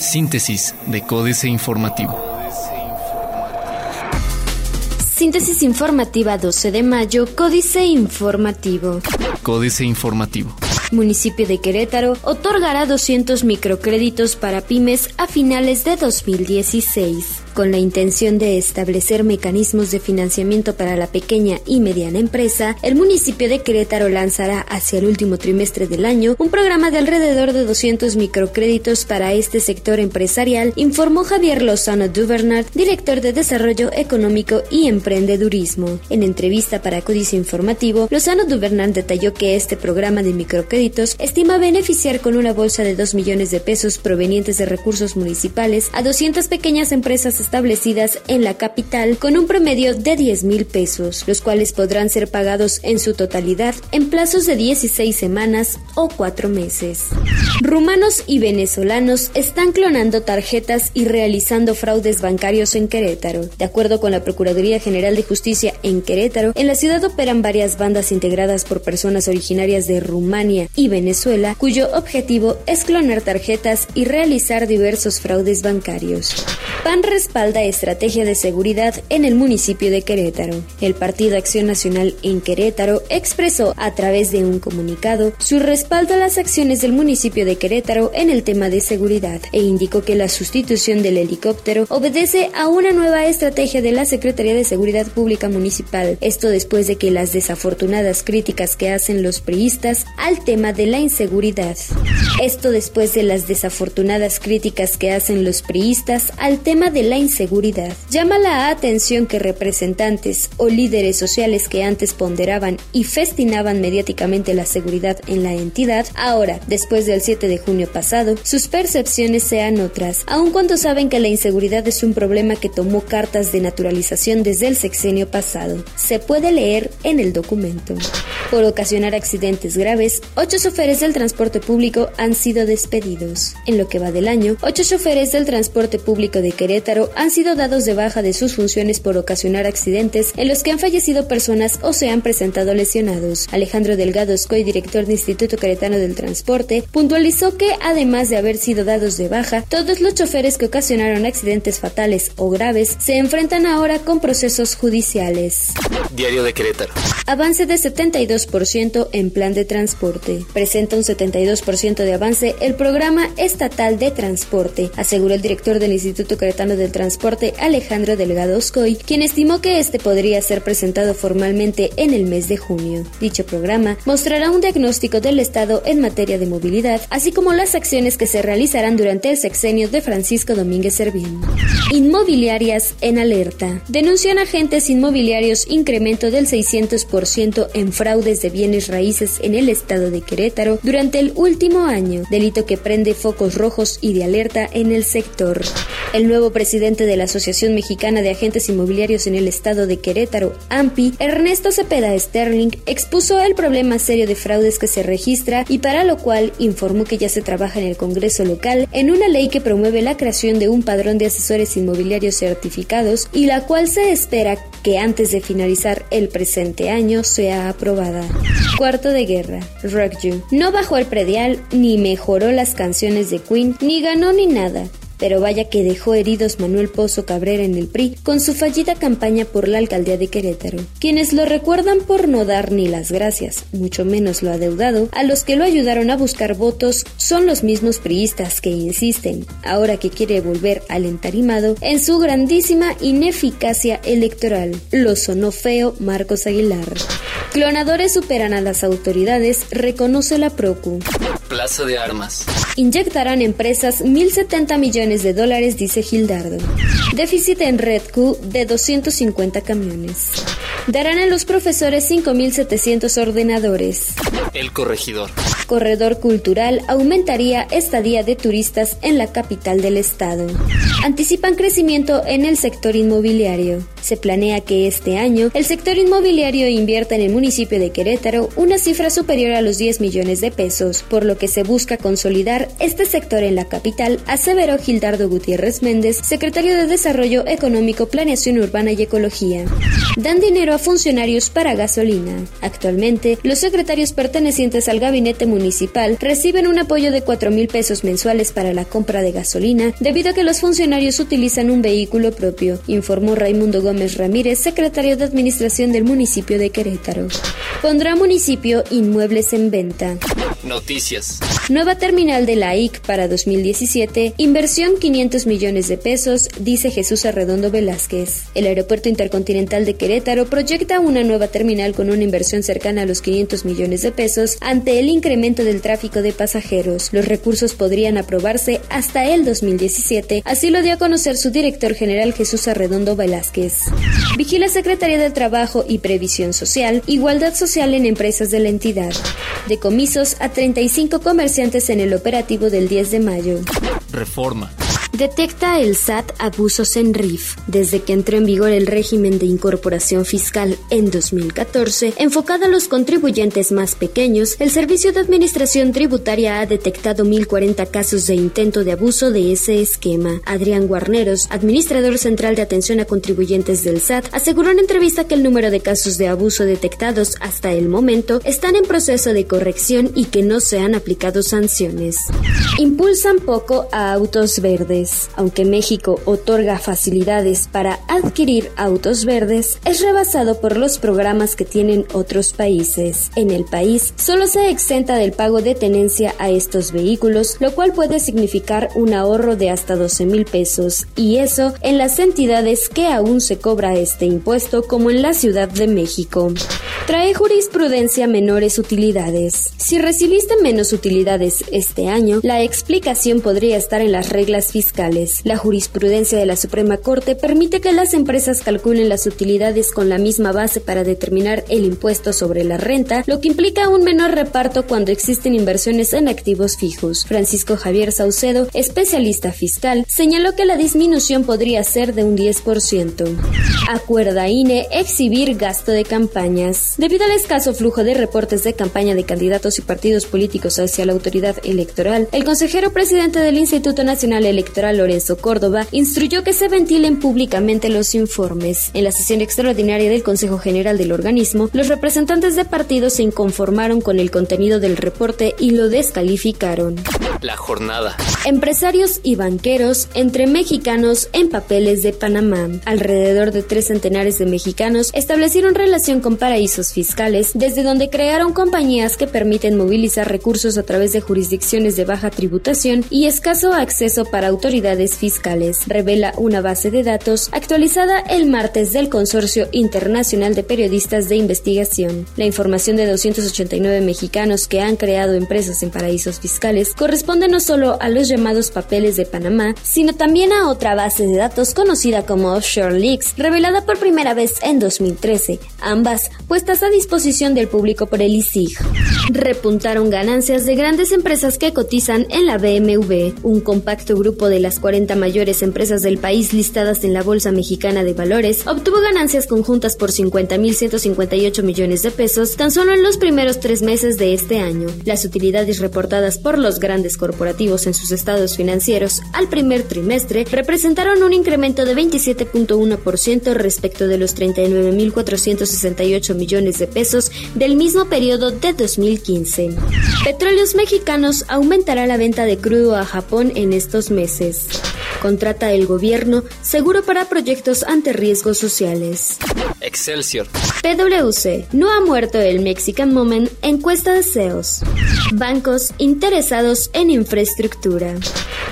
Síntesis de Códice Informativo. Síntesis informativa 12 de mayo, Códice Informativo. Códice Informativo. Municipio de Querétaro otorgará 200 microcréditos para pymes a finales de 2016 con la intención de establecer mecanismos de financiamiento para la pequeña y mediana empresa, el municipio de Querétaro lanzará hacia el último trimestre del año un programa de alrededor de 200 microcréditos para este sector empresarial, informó Javier Lozano Duvernard, director de Desarrollo Económico y Emprendedurismo. En entrevista para Códice Informativo, Lozano Duvernard detalló que este programa de microcréditos estima beneficiar con una bolsa de 2 millones de pesos provenientes de recursos municipales a 200 pequeñas empresas establecidas en la capital con un promedio de 10 mil pesos, los cuales podrán ser pagados en su totalidad en plazos de 16 semanas o 4 meses. Rumanos y venezolanos están clonando tarjetas y realizando fraudes bancarios en Querétaro. De acuerdo con la Procuraduría General de Justicia en Querétaro, en la ciudad operan varias bandas integradas por personas originarias de Rumania y Venezuela, cuyo objetivo es clonar tarjetas y realizar diversos fraudes bancarios. PAN respalda estrategia de seguridad en el municipio de Querétaro. El Partido Acción Nacional en Querétaro expresó a través de un comunicado su respaldo a las acciones del municipio de Querétaro en el tema de seguridad e indicó que la sustitución del helicóptero obedece a una nueva estrategia de la Secretaría de Seguridad Pública Municipal. Esto después de que las desafortunadas críticas que hacen los priistas al tema de la inseguridad. Esto después de las desafortunadas críticas que hacen los priistas al tema de la inseguridad. Llama la atención que representantes o líderes sociales que antes ponderaban y festinaban mediáticamente la seguridad en la entidad, ahora, después del 7 de junio pasado, sus percepciones sean otras, aun cuando saben que la inseguridad es un problema que tomó cartas de naturalización desde el sexenio pasado. Se puede leer en el documento. Por ocasionar accidentes graves, ocho choferes del transporte público han sido despedidos. En lo que va del año, ocho choferes del transporte público de Querétaro han sido dados de baja de sus funciones por ocasionar accidentes en los que han fallecido personas o se han presentado lesionados. Alejandro Delgado Escoy, director del Instituto Queretano del Transporte, puntualizó que además de haber sido dados de baja, todos los choferes que ocasionaron accidentes fatales o graves se enfrentan ahora con procesos judiciales. Diario de Querétaro. Avance de 72% en plan de transporte. Presenta un 72% de avance el programa estatal de transporte, aseguró el director del Instituto Queretano del Transporte, Alejandro Delgado Oscoy, quien estimó que este podría ser presentado formalmente en el mes de junio. Dicho programa mostrará un diagnóstico del Estado en materia de movilidad, así como las acciones que se realizarán durante el sexenio de Francisco Domínguez Servín. Inmobiliarias en alerta. Denuncian agentes inmobiliarios incremento del 600% en fraudes de bienes raíces en el estado de Querétaro durante el último año, delito que prende focos rojos y de alerta en el sector. El nuevo presidente de la Asociación Mexicana de Agentes Inmobiliarios en el estado de Querétaro, AMPI, Ernesto Cepeda Sterling, expuso el problema serio de fraudes que se registra y para lo cual informó que ya se trabaja en el Congreso local en una ley que promueve la creación de un padrón de asesores inmobiliarios certificados y la cual se espera que antes de finalizar el presente año sea aprobada. Cuarto de guerra, Rock You. No bajó el predial, ni mejoró las canciones de Queen, ni ganó ni nada. Pero vaya que dejó heridos Manuel Pozo Cabrera en el PRI con su fallida campaña por la alcaldía de Querétaro. Quienes lo recuerdan por no dar ni las gracias, mucho menos lo adeudado, a los que lo ayudaron a buscar votos son los mismos priistas que insisten, ahora que quiere volver al entarimado, en su grandísima ineficacia electoral. Lo sonó feo Marcos Aguilar. Clonadores superan a las autoridades, reconoce la Procu. Plaza de Armas. Inyectarán empresas 1.070 millones de dólares, dice Gildardo. Déficit en Red Q de 250 camiones. Darán a los profesores 5.700 ordenadores. El corregidor. Corredor cultural aumentaría estadía de turistas en la capital del estado. Anticipan crecimiento en el sector inmobiliario. Se planea que este año el sector inmobiliario invierta en el municipio de Querétaro una cifra superior a los 10 millones de pesos, por lo que se busca consolidar este sector en la capital, aseveró Gildardo Gutiérrez Méndez, secretario de Desarrollo Económico, Planeación Urbana y Ecología. Dan dinero a funcionarios para gasolina. Actualmente, los secretarios pertenecientes al gabinete municipal municipal reciben un apoyo de 4 mil pesos mensuales para la compra de gasolina debido a que los funcionarios utilizan un vehículo propio, informó Raimundo Gómez Ramírez, secretario de Administración del municipio de Querétaro. Pondrá municipio inmuebles en venta. Noticias. Nueva terminal de la IC para 2017, inversión 500 millones de pesos, dice Jesús Arredondo Velázquez. El Aeropuerto Intercontinental de Querétaro proyecta una nueva terminal con una inversión cercana a los 500 millones de pesos ante el incremento del tráfico de pasajeros. Los recursos podrían aprobarse hasta el 2017, así lo dio a conocer su director general Jesús Arredondo Velázquez. Vigila Secretaría del Trabajo y Previsión Social, Igualdad Social en empresas de la entidad. Decomisos a 35 comerciantes en el operativo del 10 de mayo. Reforma. Detecta el SAT abusos en RIF. Desde que entró en vigor el régimen de incorporación fiscal en 2014, enfocado a los contribuyentes más pequeños, el Servicio de Administración Tributaria ha detectado 1.040 casos de intento de abuso de ese esquema. Adrián Guarneros, administrador central de atención a contribuyentes del SAT, aseguró en entrevista que el número de casos de abuso detectados hasta el momento están en proceso de corrección y que no se han aplicado sanciones. Impulsan poco a autos verdes. Aunque México otorga facilidades para adquirir autos verdes, es rebasado por los programas que tienen otros países. En el país solo se exenta del pago de tenencia a estos vehículos, lo cual puede significar un ahorro de hasta 12 mil pesos, y eso en las entidades que aún se cobra este impuesto, como en la Ciudad de México. Trae jurisprudencia menores utilidades. Si recibiste menos utilidades este año, la explicación podría estar en las reglas fiscales la jurisprudencia de la Suprema Corte permite que las empresas calculen las utilidades con la misma base para determinar el impuesto sobre la renta, lo que implica un menor reparto cuando existen inversiones en activos fijos. Francisco Javier Saucedo, especialista fiscal, señaló que la disminución podría ser de un 10%. Acuerda INE exhibir gasto de campañas. Debido al escaso flujo de reportes de campaña de candidatos y partidos políticos hacia la autoridad electoral, el consejero presidente del Instituto Nacional Electoral Lorenzo Córdoba instruyó que se ventilen públicamente los informes. En la sesión extraordinaria del Consejo General del organismo, los representantes de partidos se inconformaron con el contenido del reporte y lo descalificaron. La jornada. Empresarios y banqueros entre mexicanos en papeles de Panamá. Alrededor de tres centenares de mexicanos establecieron relación con paraísos fiscales, desde donde crearon compañías que permiten movilizar recursos a través de jurisdicciones de baja tributación y escaso acceso para autoridades fiscales, revela una base de datos actualizada el martes del Consorcio Internacional de Periodistas de Investigación. La información de 289 mexicanos que han creado empresas en paraísos fiscales corresponde no solo a los llamados papeles de Panamá, sino también a otra base de datos conocida como Offshore Leaks, revelada por primera vez en 2013, ambas puestas a disposición del público por el ISIG. Repuntaron ganancias de grandes empresas que cotizan en la BMW, un compacto grupo de las 40 mayores empresas del país listadas en la Bolsa Mexicana de Valores, obtuvo ganancias conjuntas por 50.158 millones de pesos tan solo en los primeros tres meses de este año. Las utilidades reportadas por los grandes corporativos en sus estados financieros al primer trimestre representaron un incremento de 27.1% respecto de los 39.468 millones de pesos del mismo periodo de 2015. Petróleos Mexicanos aumentará la venta de crudo a Japón en estos meses. days. Contrata el gobierno seguro para proyectos ante riesgos sociales. Excelsior. PwC. No ha muerto el Mexican Moment. Encuesta de CEOs. Bancos interesados en infraestructura.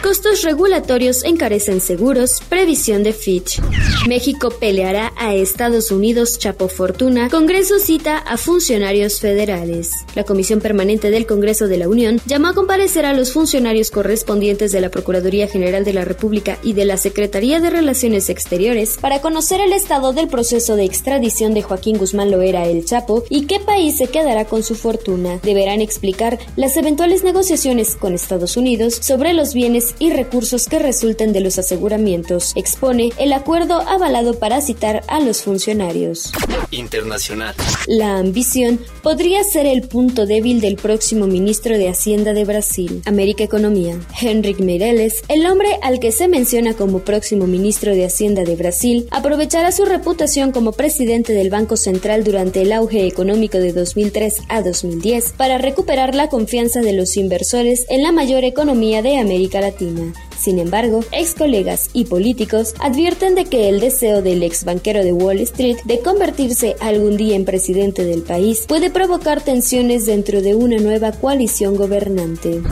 Costos regulatorios encarecen seguros. Previsión de Fitch. México peleará a Estados Unidos Chapo Fortuna. Congreso cita a funcionarios federales. La Comisión Permanente del Congreso de la Unión llamó a comparecer a los funcionarios correspondientes de la Procuraduría General de la República y de la Secretaría de Relaciones Exteriores para conocer el estado del proceso de extradición de Joaquín Guzmán Loera el Chapo y qué país se quedará con su fortuna. Deberán explicar las eventuales negociaciones con Estados Unidos sobre los bienes y recursos que resulten de los aseguramientos. Expone el acuerdo avalado para citar a los funcionarios. Internacional. La ambición podría ser el punto débil del próximo ministro de Hacienda de Brasil. América Economía. Henrik Meirelles, el hombre al que se menciona como próximo ministro de Hacienda de Brasil, aprovechará su reputación como presidente del Banco Central durante el auge económico de 2003 a 2010 para recuperar la confianza de los inversores en la mayor economía de América Latina. Sin embargo, ex colegas y políticos advierten de que el deseo del ex banquero de Wall Street de convertirse algún día en presidente del país puede provocar tensiones dentro de una nueva coalición gobernante.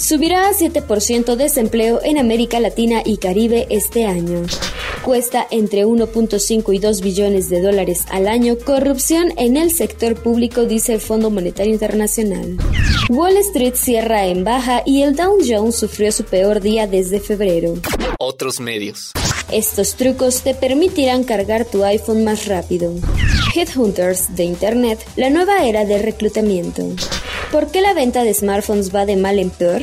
Subirá a 7% desempleo en América Latina y Caribe este año cuesta entre 1.5 y 2 billones de dólares al año corrupción en el sector público, dice el Fondo Monetario Internacional. Wall Street cierra en baja y el Dow Jones sufrió su peor día desde febrero. Otros medios. Estos trucos te permitirán cargar tu iPhone más rápido. Headhunters de Internet, la nueva era de reclutamiento. ¿Por qué la venta de smartphones va de mal en peor?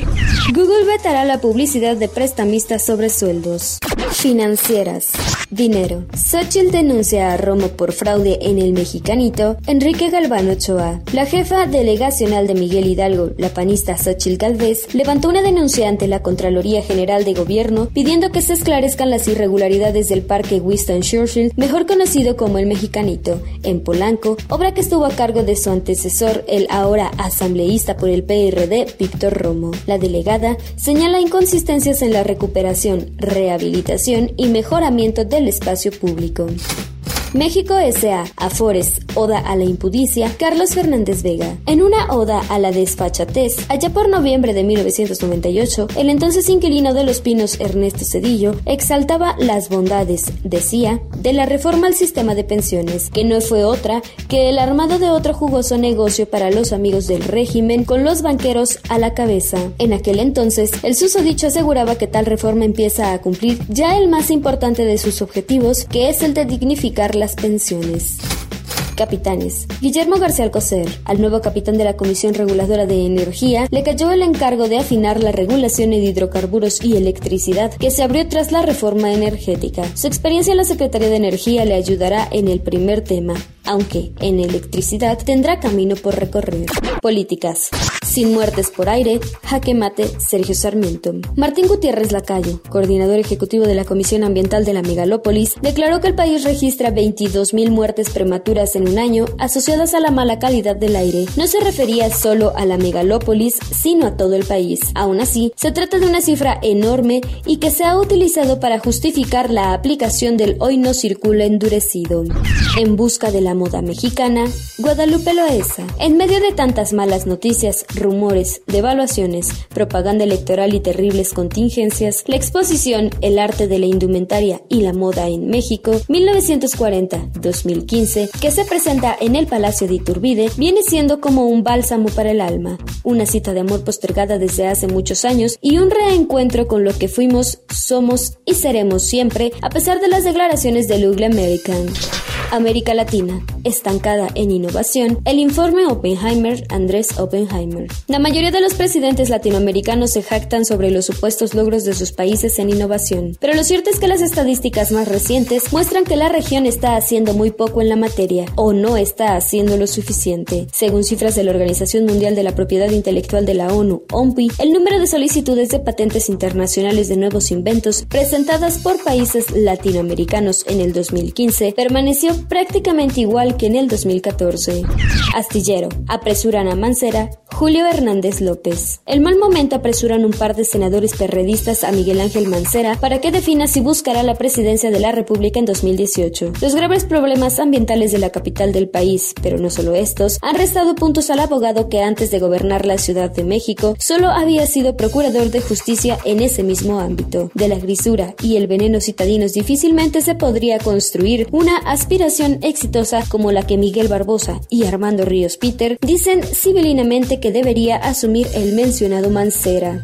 Google vetará la publicidad de prestamistas sobre sueldos. Financieras. Dinero. Xochitl denuncia a Romo por fraude en el mexicanito. Enrique Galván Ochoa. La jefa delegacional de Miguel Hidalgo, la panista Xochitl Galvez, levantó una denuncia ante la Contraloría General de Gobierno pidiendo que se esclarezcan las irregularidades del parque Winston Churchill, mejor conocido como el mexicanito, en Polanco, obra que estuvo a cargo de su antecesor, el ahora asambleísta por el PRD, Víctor Romo. La delegada señala inconsistencias en la recuperación, rehabilitación y mejoramiento de espacio público. México S.A. Afores, Oda a la Impudicia, Carlos Fernández Vega. En una oda a la desfachatez, allá por noviembre de 1998, el entonces inquilino de Los Pinos, Ernesto Cedillo, exaltaba las bondades, decía, de la reforma al sistema de pensiones, que no fue otra que el armado de otro jugoso negocio para los amigos del régimen con los banqueros a la cabeza. En aquel entonces, el susodicho aseguraba que tal reforma empieza a cumplir ya el más importante de sus objetivos, que es el de dignificar las pensiones. Capitanes. Guillermo García Alcocer, al nuevo capitán de la Comisión Reguladora de Energía, le cayó el encargo de afinar la regulación de hidrocarburos y electricidad que se abrió tras la reforma energética. Su experiencia en la Secretaría de Energía le ayudará en el primer tema, aunque en electricidad tendrá camino por recorrer. Políticas. Sin muertes por aire, jaque mate Sergio Sarmiento. Martín Gutiérrez Lacayo, coordinador ejecutivo de la Comisión Ambiental de la Megalópolis, declaró que el país registra 22.000 muertes prematuras en un año asociadas a la mala calidad del aire. No se refería solo a la megalópolis, sino a todo el país. Aún así, se trata de una cifra enorme y que se ha utilizado para justificar la aplicación del hoy no circula endurecido. En busca de la moda mexicana, Guadalupe Loesa. En medio de tantas malas noticias, rumores, devaluaciones, propaganda electoral y terribles contingencias, la exposición El arte de la indumentaria y la moda en México 1940-2015, que se presenta en el Palacio de Iturbide, viene siendo como un bálsamo para el alma, una cita de amor postergada desde hace muchos años y un reencuentro con lo que fuimos, somos y seremos siempre, a pesar de las declaraciones de Ugly American. América Latina, estancada en innovación, el informe Oppenheimer Andrés Oppenheimer. La mayoría de los presidentes latinoamericanos se jactan sobre los supuestos logros de sus países en innovación, pero lo cierto es que las estadísticas más recientes muestran que la región está haciendo muy poco en la materia o no está haciendo lo suficiente. Según cifras de la Organización Mundial de la Propiedad Intelectual de la ONU, OMPI, el número de solicitudes de patentes internacionales de nuevos inventos presentadas por países latinoamericanos en el 2015 permaneció prácticamente igual que en el 2014. Astillero. Apresuran a Mancera. Julio Hernández López. El mal momento apresuran un par de senadores perredistas a Miguel Ángel Mancera para que defina si buscará la presidencia de la República en 2018. Los graves problemas ambientales de la capital del país, pero no solo estos, han restado puntos al abogado que antes de gobernar la Ciudad de México solo había sido procurador de justicia en ese mismo ámbito. De la grisura y el veneno citadinos difícilmente se podría construir una aspiración exitosa como la que Miguel Barbosa y Armando Ríos Peter dicen civilinamente que debería asumir el mencionado Mancera.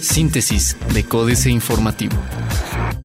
Síntesis de Códice Informativo.